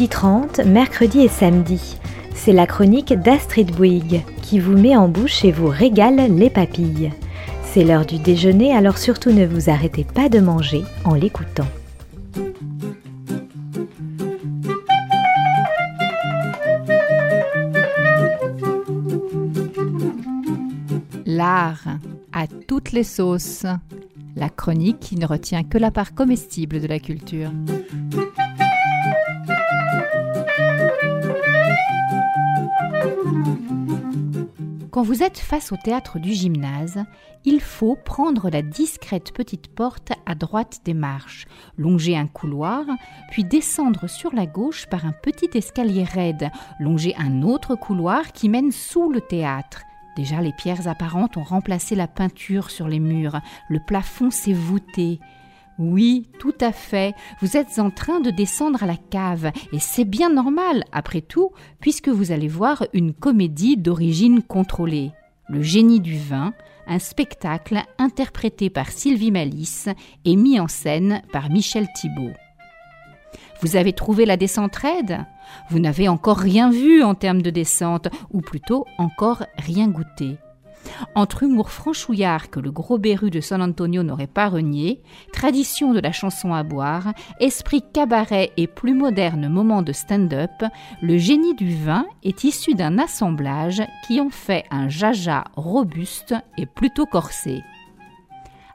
midi 30, mercredi et samedi. C'est la chronique d'Astrid Bouygues qui vous met en bouche et vous régale les papilles. C'est l'heure du déjeuner, alors surtout ne vous arrêtez pas de manger en l'écoutant. L'art à toutes les sauces. La chronique qui ne retient que la part comestible de la culture. Quand vous êtes face au théâtre du gymnase, il faut prendre la discrète petite porte à droite des marches, longer un couloir, puis descendre sur la gauche par un petit escalier raide, longer un autre couloir qui mène sous le théâtre. Déjà, les pierres apparentes ont remplacé la peinture sur les murs, le plafond s'est voûté. Oui, tout à fait. Vous êtes en train de descendre à la cave, et c'est bien normal, après tout, puisque vous allez voir une comédie d'origine contrôlée. Le génie du vin, un spectacle interprété par Sylvie Malice et mis en scène par Michel Thibault. Vous avez trouvé la descente raide? Vous n'avez encore rien vu en termes de descente, ou plutôt encore rien goûté. Entre humour franchouillard que le gros berru de San Antonio n'aurait pas renié, tradition de la chanson à boire, esprit cabaret et plus moderne moment de stand-up, le génie du vin est issu d'un assemblage qui en fait un jaja robuste et plutôt corsé.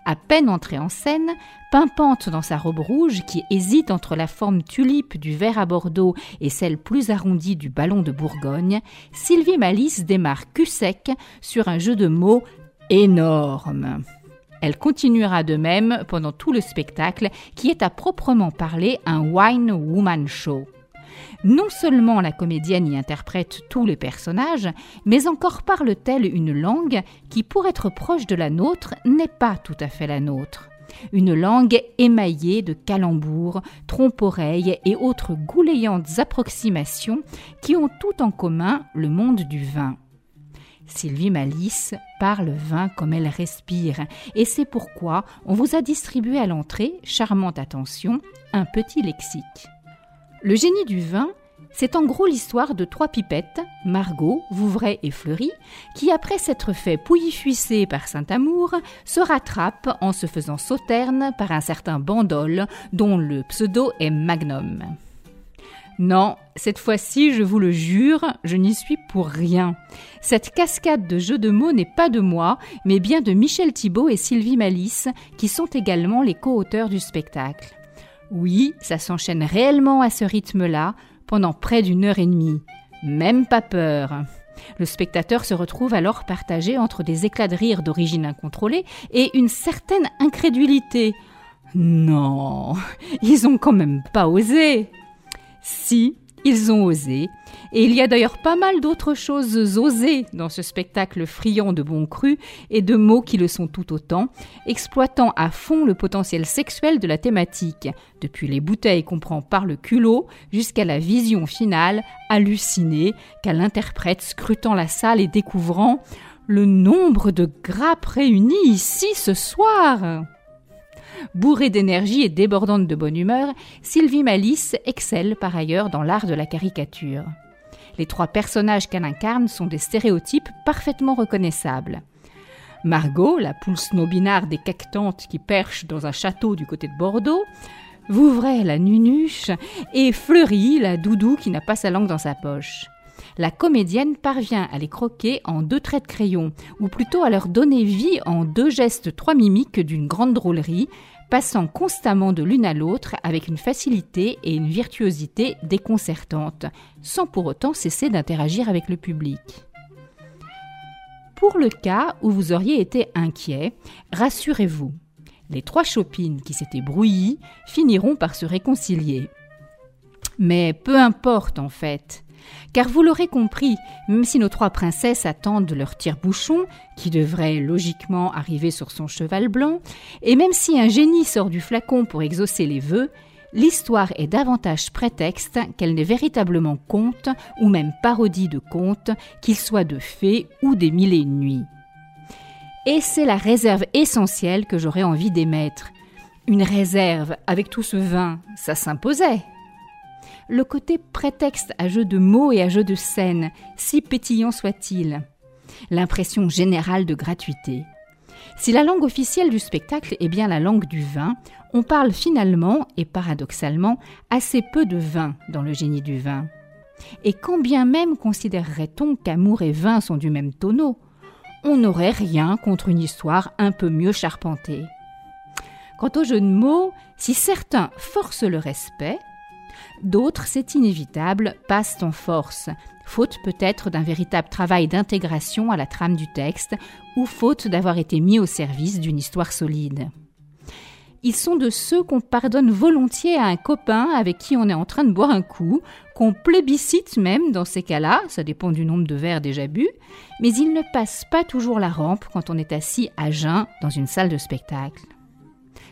À peine entrée en scène, pimpante dans sa robe rouge qui hésite entre la forme tulipe du verre à Bordeaux et celle plus arrondie du ballon de Bourgogne, Sylvie Malice démarre cul sec sur un jeu de mots énorme. Elle continuera de même pendant tout le spectacle qui est à proprement parler un wine woman show. Non seulement la comédienne y interprète tous les personnages, mais encore parle-t-elle une langue qui, pour être proche de la nôtre, n'est pas tout à fait la nôtre. Une langue émaillée de calembours, trompe-oreilles et autres gouléantes approximations qui ont tout en commun le monde du vin. Sylvie Malice parle vin comme elle respire, et c'est pourquoi on vous a distribué à l'entrée, charmante attention, un petit lexique. Le génie du vin, c'est en gros l'histoire de trois pipettes, Margot, Vouvray et Fleury, qui, après s'être fait pouillifuisser par Saint-Amour, se rattrapent en se faisant sauterne par un certain Bandol, dont le pseudo est Magnum. Non, cette fois-ci, je vous le jure, je n'y suis pour rien. Cette cascade de jeux de mots n'est pas de moi, mais bien de Michel Thibault et Sylvie Malice, qui sont également les co-auteurs du spectacle. Oui, ça s'enchaîne réellement à ce rythme-là pendant près d'une heure et demie. Même pas peur. Le spectateur se retrouve alors partagé entre des éclats de rire d'origine incontrôlée et une certaine incrédulité. Non, ils ont quand même pas osé. Si, ils ont osé, et il y a d'ailleurs pas mal d'autres choses osées dans ce spectacle friand de bons crus et de mots qui le sont tout autant, exploitant à fond le potentiel sexuel de la thématique, depuis les bouteilles qu'on prend par le culot jusqu'à la vision finale, hallucinée, qu'elle interprète scrutant la salle et découvrant le nombre de grappes réunies ici ce soir. Bourrée d'énergie et débordante de bonne humeur, Sylvie Malice excelle par ailleurs dans l'art de la caricature. Les trois personnages qu'elle incarne sont des stéréotypes parfaitement reconnaissables. Margot, la poule snobinarde et cactante qui perche dans un château du côté de Bordeaux, Vouvray, la nunuche, et Fleury, la doudou qui n'a pas sa langue dans sa poche. La comédienne parvient à les croquer en deux traits de crayon, ou plutôt à leur donner vie en deux gestes trois mimiques d'une grande drôlerie, passant constamment de l'une à l'autre avec une facilité et une virtuosité déconcertantes, sans pour autant cesser d'interagir avec le public. Pour le cas où vous auriez été inquiet, rassurez-vous, les trois chopines qui s'étaient brouillies finiront par se réconcilier. Mais peu importe en fait, car vous l'aurez compris, même si nos trois princesses attendent leur tire-bouchon, qui devrait logiquement arriver sur son cheval blanc, et même si un génie sort du flacon pour exaucer les vœux, l'histoire est davantage prétexte qu'elle n'est véritablement conte, ou même parodie de conte, qu'il soit de fées ou des mille et une nuits. Et c'est la réserve essentielle que j'aurais envie d'émettre. Une réserve avec tout ce vin, ça s'imposait. Le côté prétexte à jeu de mots et à jeu de scène, si pétillant soit-il, l'impression générale de gratuité. Si la langue officielle du spectacle est bien la langue du vin, on parle finalement, et paradoxalement, assez peu de vin dans le génie du vin. Et quand bien même considérerait-on qu'amour et vin sont du même tonneau, on n'aurait rien contre une histoire un peu mieux charpentée. Quant au jeu de mots, si certains forcent le respect, d'autres, c'est inévitable, passent en force, faute peut-être d'un véritable travail d'intégration à la trame du texte, ou faute d'avoir été mis au service d'une histoire solide. Ils sont de ceux qu'on pardonne volontiers à un copain avec qui on est en train de boire un coup, qu'on plébiscite même dans ces cas-là, ça dépend du nombre de verres déjà bu, mais ils ne passent pas toujours la rampe quand on est assis à jeun dans une salle de spectacle.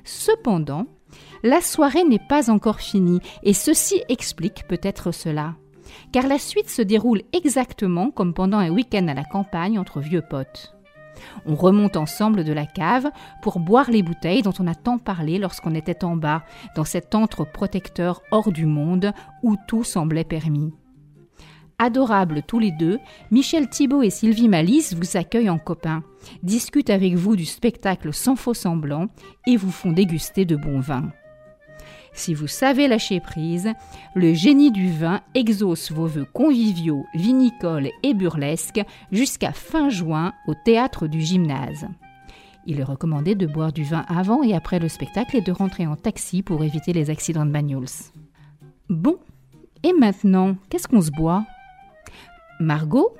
Cependant, la soirée n'est pas encore finie, et ceci explique peut-être cela. Car la suite se déroule exactement comme pendant un week-end à la campagne entre vieux potes. On remonte ensemble de la cave pour boire les bouteilles dont on a tant parlé lorsqu'on était en bas, dans cet antre protecteur hors du monde où tout semblait permis. Adorables tous les deux, Michel Thibault et Sylvie Malice vous accueillent en copains, discutent avec vous du spectacle sans faux semblant et vous font déguster de bons vins. Si vous savez lâcher prise, le génie du vin exauce vos vœux conviviaux, vinicoles et burlesques jusqu'à fin juin au théâtre du gymnase. Il est recommandé de boire du vin avant et après le spectacle et de rentrer en taxi pour éviter les accidents de bagnols. Bon, et maintenant, qu'est-ce qu'on se boit? Margot?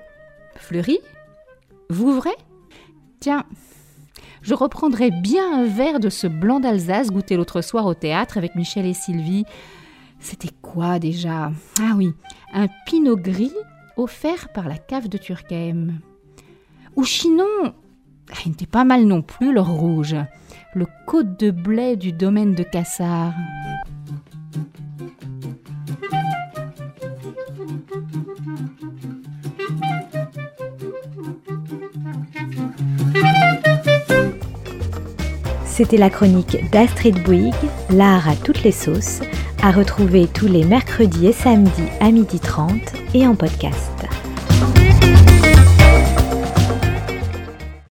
Fleury? Vouvray? Tiens, je reprendrai bien un verre de ce blanc d'Alsace goûté l'autre soir au théâtre avec Michel et Sylvie. C'était quoi déjà? Ah oui, un pinot gris offert par la cave de Turckheim. Ou sinon, ah, il n'était pas mal non plus leur rouge, le côte de blé du domaine de Cassard. C'était la chronique d'Astrid Bouygues, l'art à toutes les sauces, à retrouver tous les mercredis et samedis à 12h30 et en podcast.